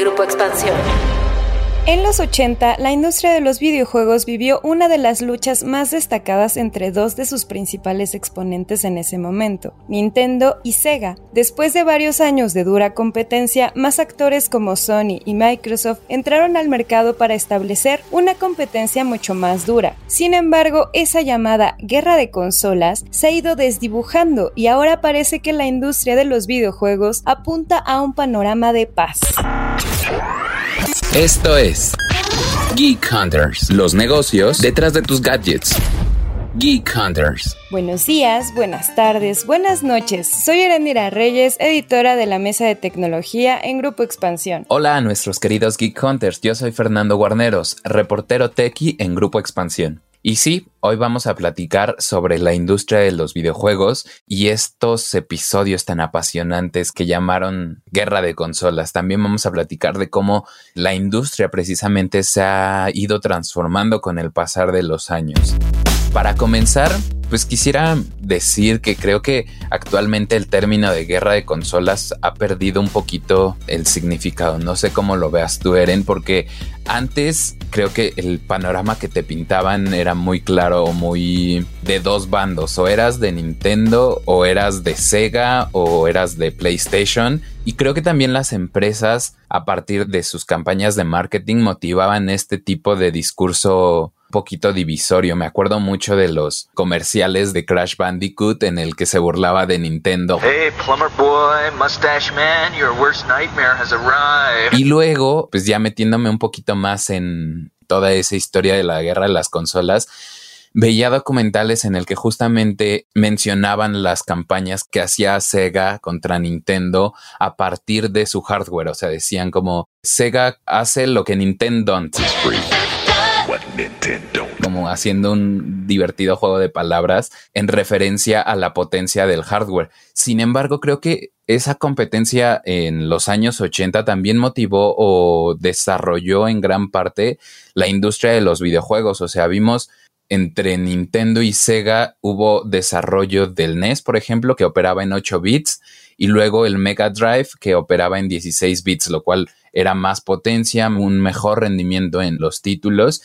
Grupo Expansión. En los 80, la industria de los videojuegos vivió una de las luchas más destacadas entre dos de sus principales exponentes en ese momento, Nintendo y Sega. Después de varios años de dura competencia, más actores como Sony y Microsoft entraron al mercado para establecer una competencia mucho más dura. Sin embargo, esa llamada guerra de consolas se ha ido desdibujando y ahora parece que la industria de los videojuegos apunta a un panorama de paz. Esto es Geek Hunters, los negocios detrás de tus gadgets. Geek Hunters. Buenos días, buenas tardes, buenas noches. Soy Erendira Reyes, editora de la Mesa de Tecnología en Grupo Expansión. Hola a nuestros queridos Geek Hunters, yo soy Fernando Guarneros, reportero tequi en Grupo Expansión. Y sí, hoy vamos a platicar sobre la industria de los videojuegos y estos episodios tan apasionantes que llamaron Guerra de Consolas. También vamos a platicar de cómo la industria precisamente se ha ido transformando con el pasar de los años. Para comenzar, pues quisiera decir que creo que actualmente el término de guerra de consolas ha perdido un poquito el significado. No sé cómo lo veas tú, Eren, porque antes creo que el panorama que te pintaban era muy claro muy de dos bandos. O eras de Nintendo, o eras de Sega, o eras de PlayStation. Y creo que también las empresas, a partir de sus campañas de marketing, motivaban este tipo de discurso poquito divisorio. Me acuerdo mucho de los comerciales de Crash Bandicoot en el que se burlaba de Nintendo. Hey, plumber boy, mustache man, your worst nightmare has arrived. Y luego, pues ya metiéndome un poquito más en toda esa historia de la guerra de las consolas, veía documentales en el que justamente mencionaban las campañas que hacía Sega contra Nintendo a partir de su hardware. O sea, decían como Sega hace lo que Nintendo como haciendo un divertido juego de palabras en referencia a la potencia del hardware. Sin embargo, creo que esa competencia en los años 80 también motivó o desarrolló en gran parte la industria de los videojuegos. O sea, vimos entre Nintendo y Sega hubo desarrollo del NES, por ejemplo, que operaba en 8 bits, y luego el Mega Drive, que operaba en 16 bits, lo cual era más potencia, un mejor rendimiento en los títulos.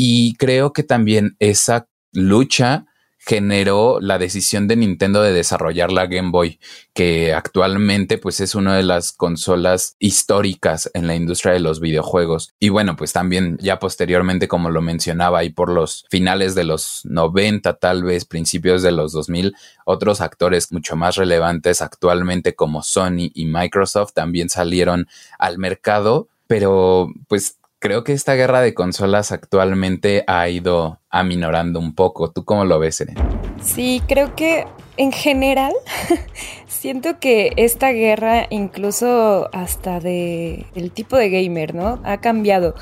Y creo que también esa lucha generó la decisión de Nintendo de desarrollar la Game Boy, que actualmente pues es una de las consolas históricas en la industria de los videojuegos. Y bueno, pues también ya posteriormente, como lo mencionaba, y por los finales de los 90, tal vez principios de los 2000, otros actores mucho más relevantes actualmente como Sony y Microsoft también salieron al mercado, pero pues creo que esta guerra de consolas actualmente ha ido aminorando un poco. ¿Tú cómo lo ves, Eren? Sí, creo que en general siento que esta guerra, incluso hasta de el tipo de gamer, ¿no? Ha cambiado.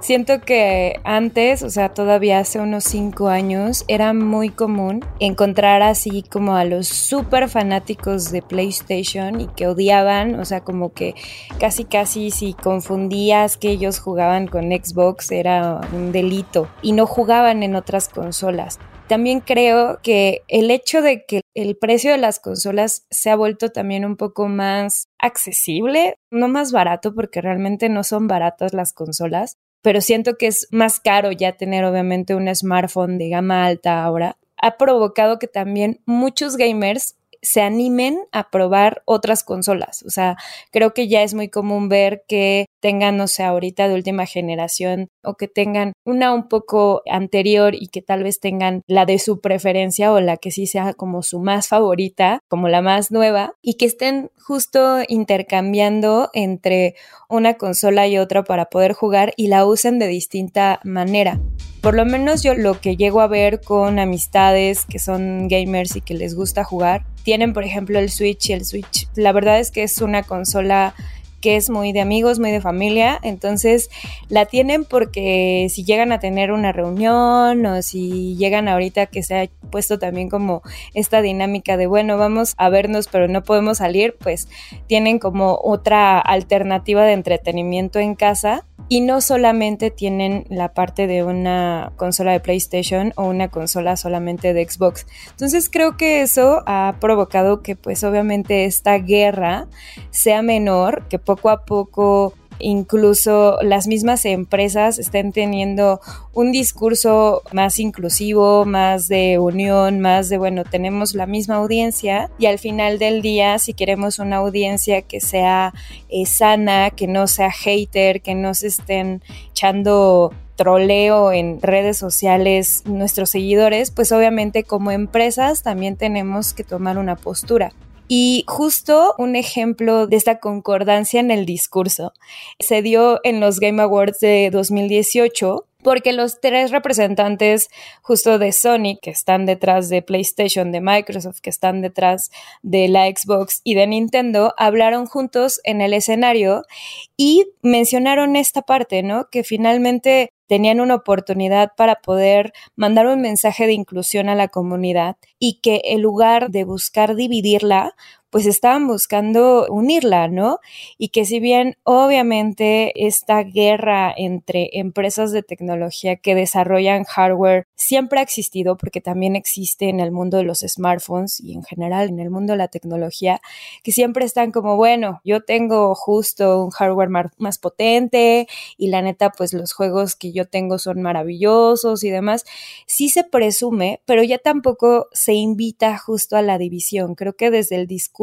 Siento que antes, o sea, todavía hace unos cinco años, era muy común encontrar así como a los super fanáticos de PlayStation y que odiaban, o sea, como que casi casi si confundías que ellos jugaban con Xbox era un delito y no jugaban en otras consolas. También creo que el hecho de que el precio de las consolas se ha vuelto también un poco más accesible, no más barato porque realmente no son baratas las consolas, pero siento que es más caro ya tener obviamente un smartphone de gama alta ahora, ha provocado que también muchos gamers se animen a probar otras consolas. O sea, creo que ya es muy común ver que tengan, no sé, ahorita de última generación o que tengan una un poco anterior y que tal vez tengan la de su preferencia o la que sí sea como su más favorita, como la más nueva, y que estén justo intercambiando entre una consola y otra para poder jugar y la usen de distinta manera. Por lo menos yo lo que llego a ver con amistades que son gamers y que les gusta jugar, tienen por ejemplo el Switch y el Switch. La verdad es que es una consola que es muy de amigos, muy de familia, entonces la tienen porque si llegan a tener una reunión o si llegan ahorita que se ha puesto también como esta dinámica de, bueno, vamos a vernos pero no podemos salir, pues tienen como otra alternativa de entretenimiento en casa y no solamente tienen la parte de una consola de PlayStation o una consola solamente de Xbox. Entonces creo que eso ha provocado que pues obviamente esta guerra sea menor, que poco a poco incluso las mismas empresas estén teniendo un discurso más inclusivo, más de unión, más de, bueno, tenemos la misma audiencia y al final del día, si queremos una audiencia que sea eh, sana, que no sea hater, que no se estén echando troleo en redes sociales nuestros seguidores, pues obviamente como empresas también tenemos que tomar una postura. Y justo un ejemplo de esta concordancia en el discurso se dio en los Game Awards de 2018 porque los tres representantes justo de Sony, que están detrás de PlayStation, de Microsoft, que están detrás de la Xbox y de Nintendo, hablaron juntos en el escenario y mencionaron esta parte, ¿no? Que finalmente tenían una oportunidad para poder mandar un mensaje de inclusión a la comunidad y que en lugar de buscar dividirla, pues estaban buscando unirla, ¿no? Y que si bien obviamente esta guerra entre empresas de tecnología que desarrollan hardware siempre ha existido, porque también existe en el mundo de los smartphones y en general en el mundo de la tecnología, que siempre están como, bueno, yo tengo justo un hardware más potente y la neta, pues los juegos que yo tengo son maravillosos y demás, sí se presume, pero ya tampoco se invita justo a la división. Creo que desde el discurso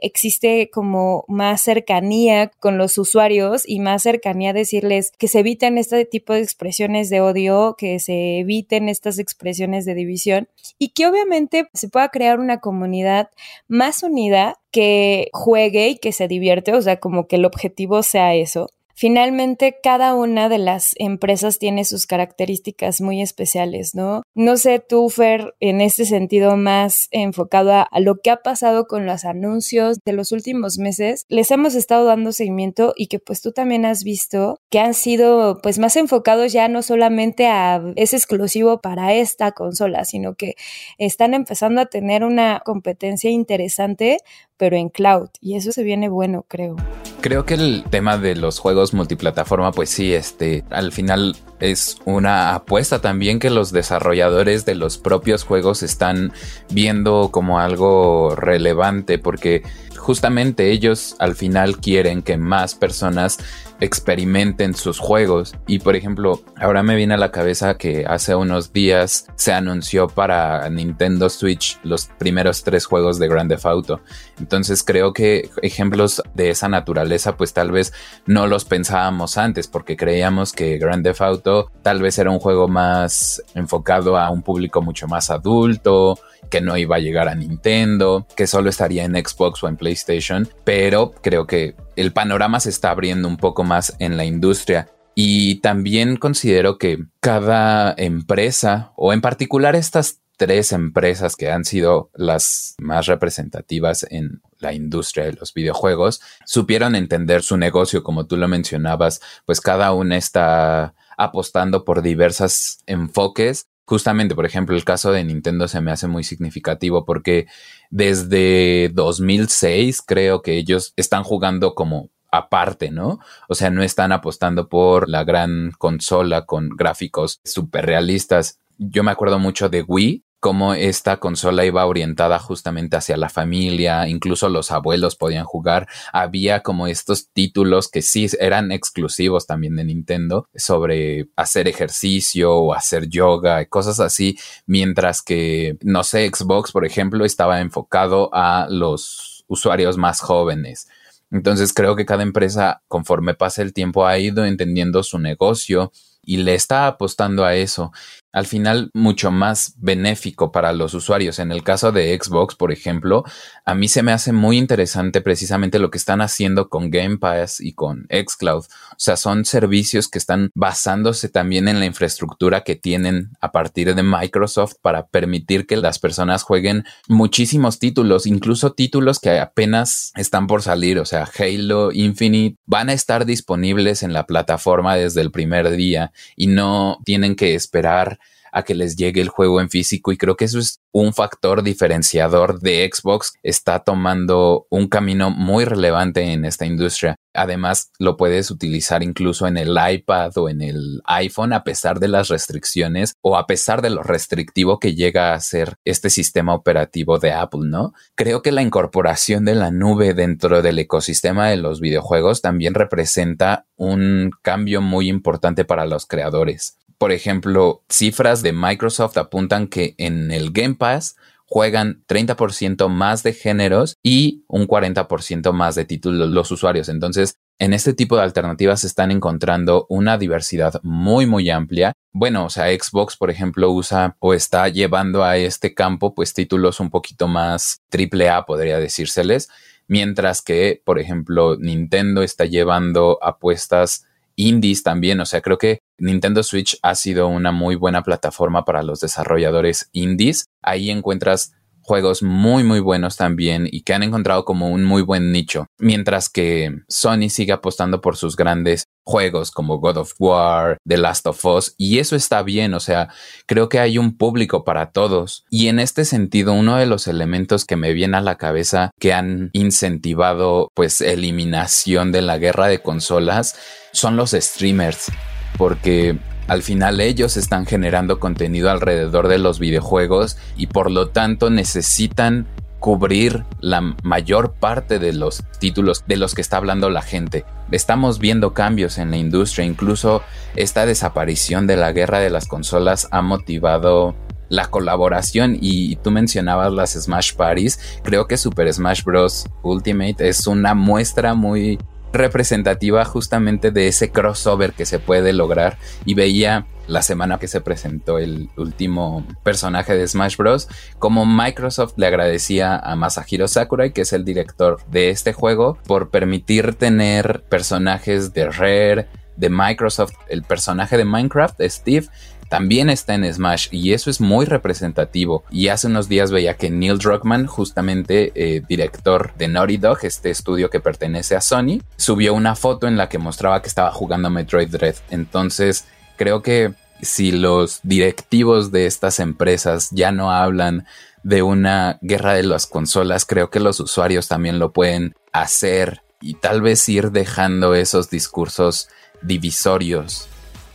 existe como más cercanía con los usuarios y más cercanía a decirles que se eviten este tipo de expresiones de odio, que se eviten estas expresiones de división y que obviamente se pueda crear una comunidad más unida que juegue y que se divierte, o sea, como que el objetivo sea eso. Finalmente, cada una de las empresas tiene sus características muy especiales, ¿no? No sé tú, Fer, en este sentido más enfocado a, lo que ha pasado con los anuncios de los últimos meses, les hemos estado dando seguimiento y que pues tú también has visto que han sido pues más enfocados ya no solamente a es exclusivo para esta consola, sino que están empezando a tener una competencia interesante pero en cloud. Y eso se viene bueno, creo. Creo que el tema de los juegos multiplataforma, pues sí, este, al final es una apuesta también que los desarrolladores de los propios juegos están viendo como algo relevante, porque justamente ellos al final quieren que más personas experimenten sus juegos. Y por ejemplo, ahora me viene a la cabeza que hace unos días se anunció para Nintendo Switch los primeros tres juegos de Grand Theft Auto. Entonces creo que ejemplos de esa naturaleza pues tal vez no los pensábamos antes porque creíamos que Grand Theft Auto tal vez era un juego más enfocado a un público mucho más adulto, que no iba a llegar a Nintendo, que solo estaría en Xbox o en PlayStation, pero creo que el panorama se está abriendo un poco más en la industria. Y también considero que cada empresa, o en particular estas tres empresas que han sido las más representativas en la industria de los videojuegos, supieron entender su negocio, como tú lo mencionabas, pues cada una está apostando por diversos enfoques Justamente, por ejemplo, el caso de Nintendo se me hace muy significativo porque desde 2006 creo que ellos están jugando como aparte, ¿no? O sea, no están apostando por la gran consola con gráficos súper realistas. Yo me acuerdo mucho de Wii, cómo esta consola iba orientada justamente hacia la familia, incluso los abuelos podían jugar. Había como estos títulos que sí eran exclusivos también de Nintendo sobre hacer ejercicio o hacer yoga cosas así, mientras que, no sé, Xbox, por ejemplo, estaba enfocado a los usuarios más jóvenes. Entonces creo que cada empresa, conforme pasa el tiempo, ha ido entendiendo su negocio y le está apostando a eso al final mucho más benéfico para los usuarios. En el caso de Xbox, por ejemplo, a mí se me hace muy interesante precisamente lo que están haciendo con Game Pass y con Xcloud. O sea, son servicios que están basándose también en la infraestructura que tienen a partir de Microsoft para permitir que las personas jueguen muchísimos títulos, incluso títulos que apenas están por salir. O sea, Halo Infinite van a estar disponibles en la plataforma desde el primer día y no tienen que esperar a que les llegue el juego en físico y creo que eso es un factor diferenciador de Xbox. Está tomando un camino muy relevante en esta industria. Además, lo puedes utilizar incluso en el iPad o en el iPhone a pesar de las restricciones o a pesar de lo restrictivo que llega a ser este sistema operativo de Apple, ¿no? Creo que la incorporación de la nube dentro del ecosistema de los videojuegos también representa un cambio muy importante para los creadores. Por ejemplo, cifras de Microsoft apuntan que en el Game Pass juegan 30% más de géneros y un 40% más de títulos los usuarios. Entonces, en este tipo de alternativas se están encontrando una diversidad muy, muy amplia. Bueno, o sea, Xbox, por ejemplo, usa o está llevando a este campo, pues títulos un poquito más triple A, podría decírseles. Mientras que, por ejemplo, Nintendo está llevando apuestas indies también. O sea, creo que Nintendo Switch ha sido una muy buena plataforma para los desarrolladores indies. Ahí encuentras juegos muy muy buenos también y que han encontrado como un muy buen nicho, mientras que Sony sigue apostando por sus grandes juegos como God of War, The Last of Us, y eso está bien, o sea, creo que hay un público para todos. Y en este sentido, uno de los elementos que me viene a la cabeza que han incentivado pues eliminación de la guerra de consolas son los streamers, porque al final ellos están generando contenido alrededor de los videojuegos y por lo tanto necesitan cubrir la mayor parte de los títulos de los que está hablando la gente. Estamos viendo cambios en la industria, incluso esta desaparición de la guerra de las consolas ha motivado la colaboración y tú mencionabas las Smash Parties, creo que Super Smash Bros. Ultimate es una muestra muy representativa justamente de ese crossover que se puede lograr y veía la semana que se presentó el último personaje de Smash Bros. como Microsoft le agradecía a Masahiro Sakurai, que es el director de este juego, por permitir tener personajes de Rare, de Microsoft, el personaje de Minecraft, Steve, también está en Smash y eso es muy representativo. Y hace unos días veía que Neil Druckmann, justamente eh, director de Naughty Dog, este estudio que pertenece a Sony, subió una foto en la que mostraba que estaba jugando Metroid Dread. Entonces, creo que si los directivos de estas empresas ya no hablan de una guerra de las consolas, creo que los usuarios también lo pueden hacer y tal vez ir dejando esos discursos divisorios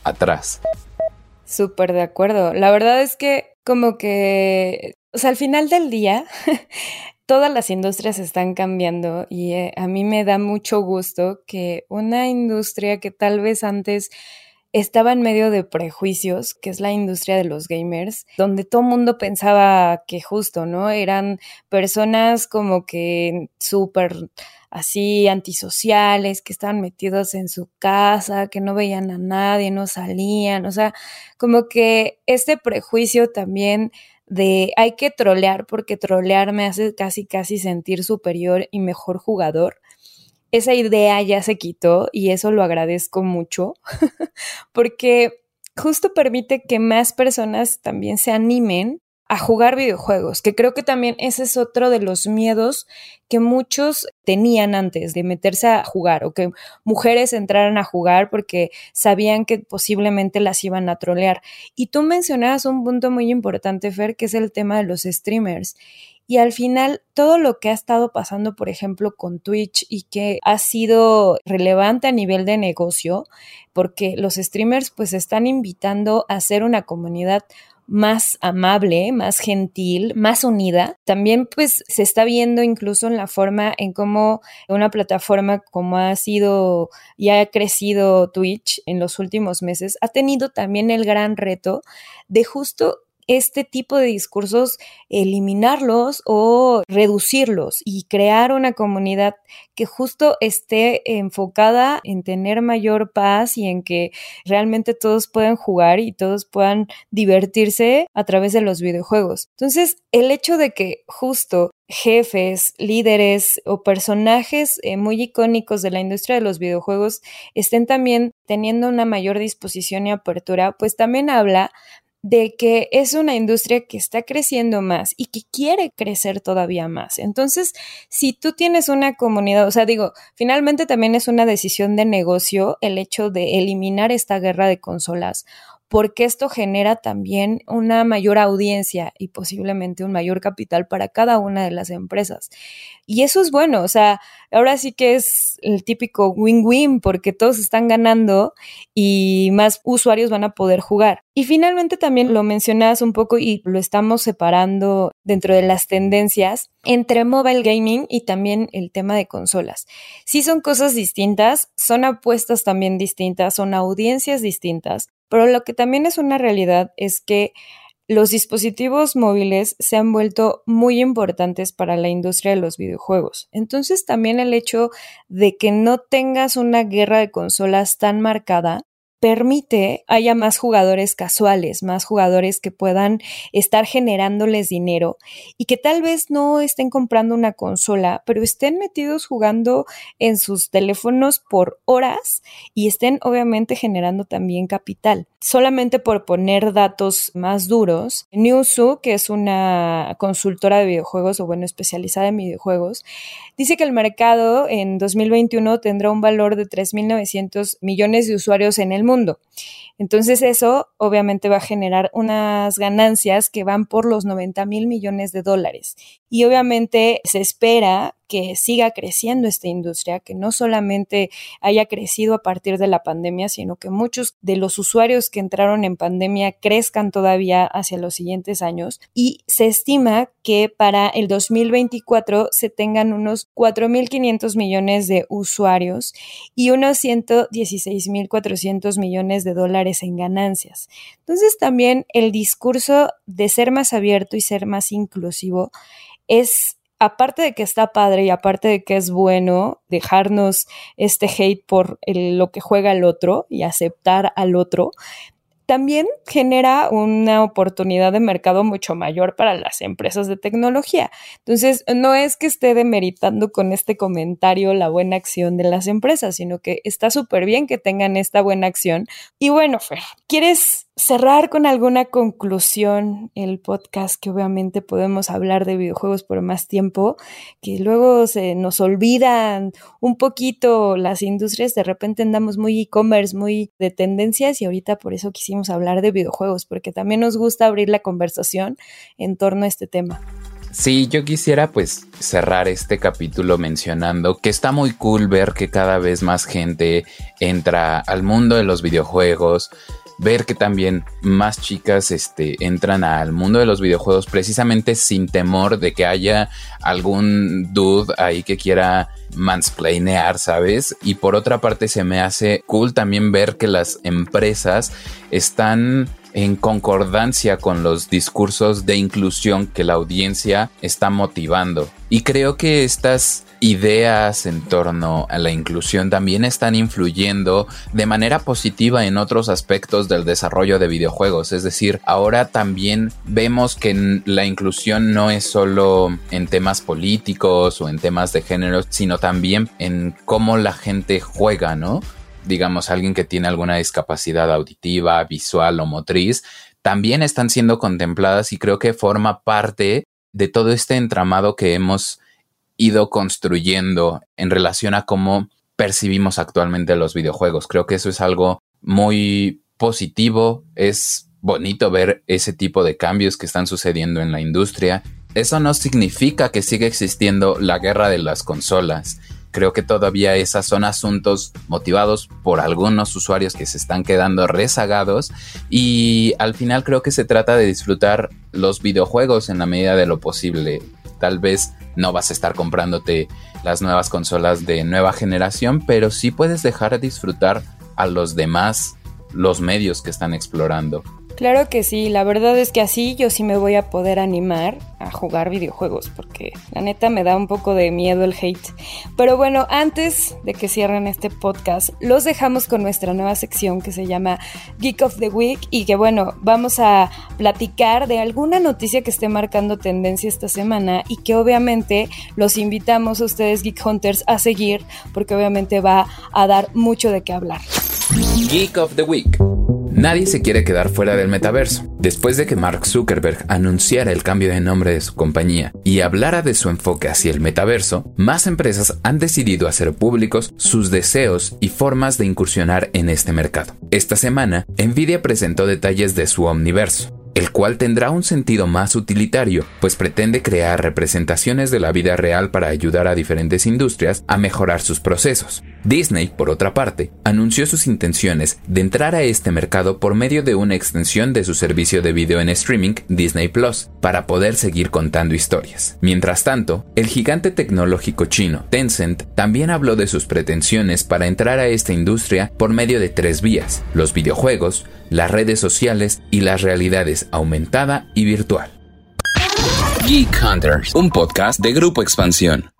atrás. Súper de acuerdo. La verdad es que como que, o sea, al final del día, todas las industrias están cambiando y eh, a mí me da mucho gusto que una industria que tal vez antes estaba en medio de prejuicios, que es la industria de los gamers, donde todo el mundo pensaba que justo, ¿no? Eran personas como que súper así antisociales, que estaban metidos en su casa, que no veían a nadie, no salían, o sea, como que este prejuicio también de hay que trolear porque trolear me hace casi casi sentir superior y mejor jugador. Esa idea ya se quitó y eso lo agradezco mucho porque justo permite que más personas también se animen a jugar videojuegos, que creo que también ese es otro de los miedos que muchos tenían antes de meterse a jugar o que mujeres entraran a jugar porque sabían que posiblemente las iban a trolear. Y tú mencionabas un punto muy importante, Fer, que es el tema de los streamers. Y al final, todo lo que ha estado pasando, por ejemplo, con Twitch y que ha sido relevante a nivel de negocio, porque los streamers pues están invitando a hacer una comunidad más amable, más gentil, más unida. También pues se está viendo incluso en la forma en cómo una plataforma como ha sido y ha crecido Twitch en los últimos meses, ha tenido también el gran reto de justo este tipo de discursos, eliminarlos o reducirlos y crear una comunidad que justo esté enfocada en tener mayor paz y en que realmente todos puedan jugar y todos puedan divertirse a través de los videojuegos. Entonces, el hecho de que justo jefes, líderes o personajes eh, muy icónicos de la industria de los videojuegos estén también teniendo una mayor disposición y apertura, pues también habla de que es una industria que está creciendo más y que quiere crecer todavía más. Entonces, si tú tienes una comunidad, o sea, digo, finalmente también es una decisión de negocio el hecho de eliminar esta guerra de consolas, porque esto genera también una mayor audiencia y posiblemente un mayor capital para cada una de las empresas. Y eso es bueno, o sea, ahora sí que es el típico win-win porque todos están ganando y más usuarios van a poder jugar. Y finalmente también lo mencionas un poco y lo estamos separando dentro de las tendencias entre mobile gaming y también el tema de consolas. Sí son cosas distintas, son apuestas también distintas, son audiencias distintas, pero lo que también es una realidad es que los dispositivos móviles se han vuelto muy importantes para la industria de los videojuegos. Entonces también el hecho de que no tengas una guerra de consolas tan marcada permite haya más jugadores casuales, más jugadores que puedan estar generándoles dinero y que tal vez no estén comprando una consola, pero estén metidos jugando en sus teléfonos por horas y estén obviamente generando también capital. Solamente por poner datos más duros, Newzoo, que es una consultora de videojuegos o bueno, especializada en videojuegos, dice que el mercado en 2021 tendrá un valor de 3.900 millones de usuarios en el mundo. Entonces eso obviamente va a generar unas ganancias que van por los 90 mil millones de dólares. Y obviamente se espera que siga creciendo esta industria, que no solamente haya crecido a partir de la pandemia, sino que muchos de los usuarios que entraron en pandemia crezcan todavía hacia los siguientes años. Y se estima que para el 2024 se tengan unos 4.500 millones de usuarios y unos 116.400 millones de dólares en ganancias. Entonces también el discurso de ser más abierto y ser más inclusivo es aparte de que está padre y aparte de que es bueno dejarnos este hate por lo que juega el otro y aceptar al otro, también genera una oportunidad de mercado mucho mayor para las empresas de tecnología. Entonces, no es que esté demeritando con este comentario la buena acción de las empresas, sino que está súper bien que tengan esta buena acción. Y bueno, Fer, ¿quieres cerrar con alguna conclusión el podcast que obviamente podemos hablar de videojuegos por más tiempo, que luego se nos olvidan un poquito las industrias, de repente andamos muy e-commerce, muy de tendencias y ahorita por eso quisimos hablar de videojuegos, porque también nos gusta abrir la conversación en torno a este tema. Sí, yo quisiera pues cerrar este capítulo mencionando que está muy cool ver que cada vez más gente entra al mundo de los videojuegos, ver que también más chicas este, entran al mundo de los videojuegos precisamente sin temor de que haya algún dude ahí que quiera mansplainear, ¿sabes? Y por otra parte se me hace cool también ver que las empresas están en concordancia con los discursos de inclusión que la audiencia está motivando. Y creo que estas ideas en torno a la inclusión también están influyendo de manera positiva en otros aspectos del desarrollo de videojuegos. Es decir, ahora también vemos que la inclusión no es solo en temas políticos o en temas de género, sino también en cómo la gente juega, ¿no? digamos, alguien que tiene alguna discapacidad auditiva, visual o motriz, también están siendo contempladas y creo que forma parte de todo este entramado que hemos ido construyendo en relación a cómo percibimos actualmente los videojuegos. Creo que eso es algo muy positivo, es bonito ver ese tipo de cambios que están sucediendo en la industria. Eso no significa que siga existiendo la guerra de las consolas Creo que todavía esos son asuntos motivados por algunos usuarios que se están quedando rezagados y al final creo que se trata de disfrutar los videojuegos en la medida de lo posible. Tal vez no vas a estar comprándote las nuevas consolas de nueva generación, pero sí puedes dejar de disfrutar a los demás los medios que están explorando. Claro que sí, la verdad es que así yo sí me voy a poder animar a jugar videojuegos, porque la neta me da un poco de miedo el hate. Pero bueno, antes de que cierren este podcast, los dejamos con nuestra nueva sección que se llama Geek of the Week y que bueno, vamos a platicar de alguna noticia que esté marcando tendencia esta semana y que obviamente los invitamos a ustedes Geek Hunters a seguir porque obviamente va a dar mucho de qué hablar. Geek of the Week. Nadie se quiere quedar fuera del metaverso. Después de que Mark Zuckerberg anunciara el cambio de nombre de su compañía y hablara de su enfoque hacia el metaverso, más empresas han decidido hacer públicos sus deseos y formas de incursionar en este mercado. Esta semana, Nvidia presentó detalles de su Omniverso, el cual tendrá un sentido más utilitario, pues pretende crear representaciones de la vida real para ayudar a diferentes industrias a mejorar sus procesos. Disney, por otra parte, anunció sus intenciones de entrar a este mercado por medio de una extensión de su servicio de video en streaming Disney Plus, para poder seguir contando historias. Mientras tanto, el gigante tecnológico chino Tencent también habló de sus pretensiones para entrar a esta industria por medio de tres vías, los videojuegos, las redes sociales y las realidades aumentada y virtual. Geek Hunters, un podcast de Grupo Expansión.